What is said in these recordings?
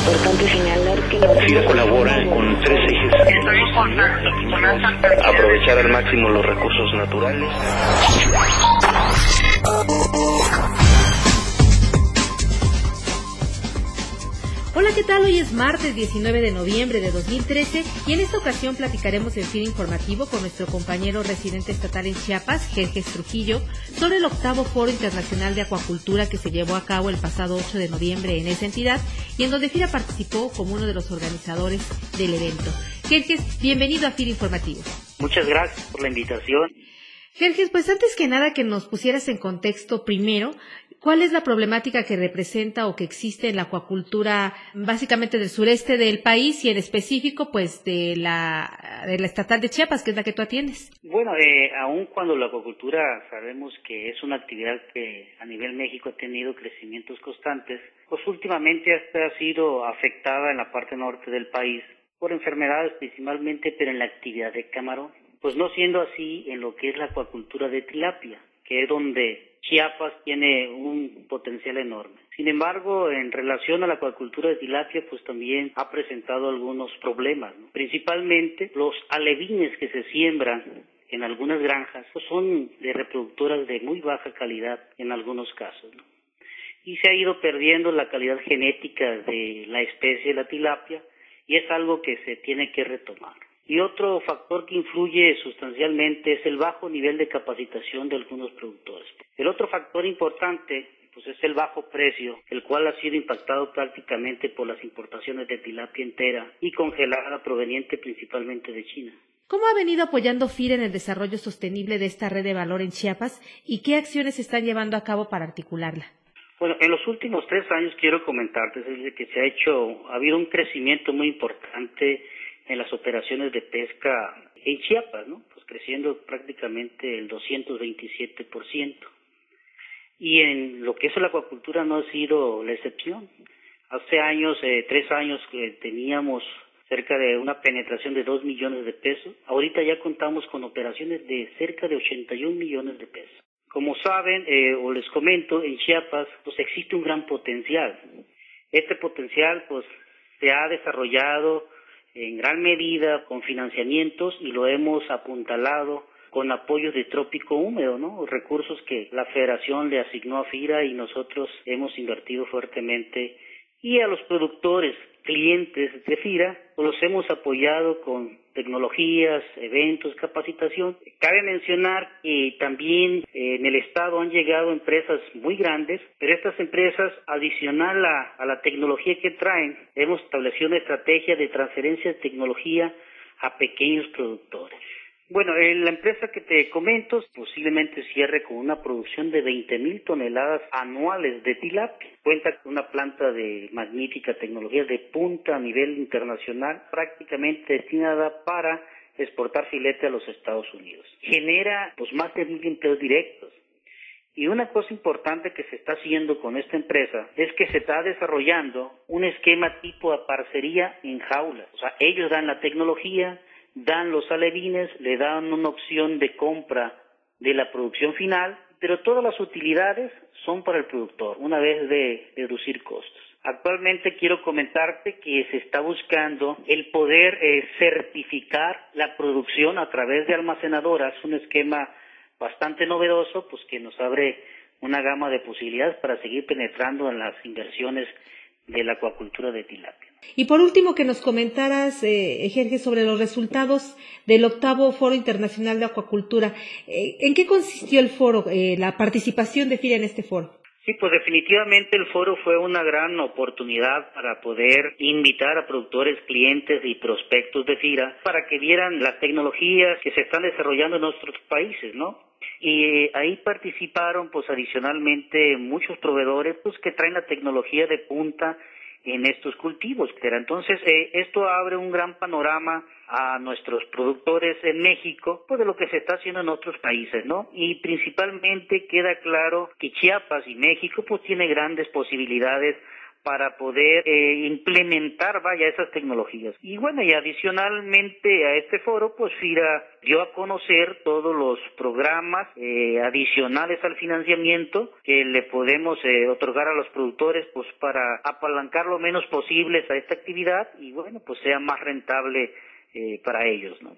importante señalar que la FIRA colabora con tres ejes. Aprovechar al máximo los recursos naturales. Hoy es martes 19 de noviembre de 2013 y en esta ocasión platicaremos en fin informativo con nuestro compañero residente estatal en Chiapas, Jerjes Trujillo, sobre el octavo Foro Internacional de Acuacultura que se llevó a cabo el pasado 8 de noviembre en esa entidad y en donde FIRA participó como uno de los organizadores del evento. Jerjes, bienvenido a FIR Informativo. Muchas gracias por la invitación. Jerjes, pues antes que nada que nos pusieras en contexto primero, ¿cuál es la problemática que representa o que existe en la acuacultura básicamente del sureste del país y en específico pues de la, de la estatal de Chiapas, que es la que tú atiendes? Bueno, eh, aun cuando la acuacultura sabemos que es una actividad que a nivel México ha tenido crecimientos constantes, pues últimamente ha sido afectada en la parte norte del país por enfermedades principalmente, pero en la actividad de camarón pues no siendo así en lo que es la acuacultura de tilapia, que es donde Chiapas tiene un potencial enorme. Sin embargo, en relación a la acuacultura de tilapia, pues también ha presentado algunos problemas, principalmente los alevines que se siembran en algunas granjas son de reproductoras de muy baja calidad en algunos casos. Y se ha ido perdiendo la calidad genética de la especie de la tilapia y es algo que se tiene que retomar. Y otro factor que influye sustancialmente es el bajo nivel de capacitación de algunos productores. El otro factor importante pues es el bajo precio, el cual ha sido impactado prácticamente por las importaciones de tilapia entera y congelada proveniente principalmente de China. ¿Cómo ha venido apoyando FIR en el desarrollo sostenible de esta red de valor en Chiapas y qué acciones están llevando a cabo para articularla? Bueno, en los últimos tres años quiero comentarte que se ha hecho, ha habido un crecimiento muy importante en las operaciones de pesca en Chiapas, ¿no? Pues creciendo prácticamente el 227%. Y en lo que es la acuacultura no ha sido la excepción. Hace años, eh, tres años, que teníamos cerca de una penetración de 2 millones de pesos. Ahorita ya contamos con operaciones de cerca de 81 millones de pesos. Como saben, eh, o les comento, en Chiapas pues existe un gran potencial. Este potencial pues se ha desarrollado en gran medida con financiamientos y lo hemos apuntalado con apoyo de trópico húmedo, ¿no? Recursos que la federación le asignó a FIRA y nosotros hemos invertido fuertemente y a los productores clientes de FIRA los hemos apoyado con tecnologías, eventos, capacitación. Cabe mencionar que también eh, en el Estado han llegado empresas muy grandes, pero estas empresas, adicional a, a la tecnología que traen, hemos establecido una estrategia de transferencia de tecnología a pequeños productores. Bueno, la empresa que te comento posiblemente cierre con una producción de 20 mil toneladas anuales de tilapia. Cuenta con una planta de magnífica tecnología de punta a nivel internacional, prácticamente destinada para exportar filete a los Estados Unidos. Genera pues más de mil empleos directos. Y una cosa importante que se está haciendo con esta empresa es que se está desarrollando un esquema tipo de parcería en jaulas. O sea, ellos dan la tecnología, dan los alevines, le dan una opción de compra de la producción final, pero todas las utilidades son para el productor, una vez de reducir costos. Actualmente quiero comentarte que se está buscando el poder eh, certificar la producción a través de almacenadoras, un esquema bastante novedoso, pues que nos abre una gama de posibilidades para seguir penetrando en las inversiones de la acuacultura de tilapia. Y por último, que nos comentaras, eh, sobre los resultados del octavo Foro Internacional de Acuacultura. Eh, ¿En qué consistió el foro, eh, la participación de FIRA en este foro? Sí, pues definitivamente el foro fue una gran oportunidad para poder invitar a productores, clientes y prospectos de FIRA para que vieran las tecnologías que se están desarrollando en nuestros países, ¿no? Y eh, ahí participaron, pues adicionalmente, muchos proveedores, pues que traen la tecnología de punta en estos cultivos. Pero entonces eh, esto abre un gran panorama a nuestros productores en México, pues de lo que se está haciendo en otros países, ¿no? Y principalmente queda claro que Chiapas y México pues tiene grandes posibilidades para poder eh, implementar vaya esas tecnologías. Y bueno, y adicionalmente a este foro, pues FIRA dio a conocer todos los programas eh, adicionales al financiamiento que le podemos eh, otorgar a los productores pues para apalancar lo menos posible a esta actividad y bueno, pues sea más rentable para ellos, ¿no?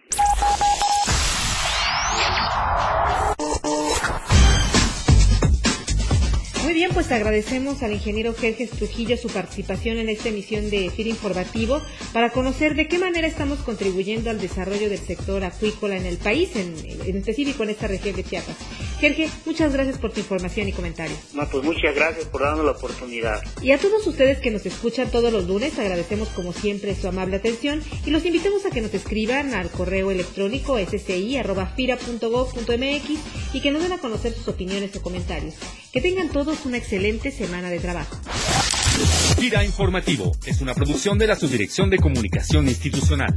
Bien, pues agradecemos al ingeniero Jerjes Trujillo su participación en esta emisión de FIR Informativo para conocer de qué manera estamos contribuyendo al desarrollo del sector acuícola en el país, en, específico en esta región de Chiapas. Jerge, muchas gracias por tu información y comentarios. No, pues muchas gracias por darnos la oportunidad. Y a todos ustedes que nos escuchan todos los lunes, agradecemos como siempre su amable atención y los invitamos a que nos escriban al correo electrónico sci.fira.gov.mx y que nos den a conocer sus opiniones o comentarios. Que tengan todos una excelente semana de trabajo. Gira Informativo es una producción de la Subdirección de Comunicación Institucional.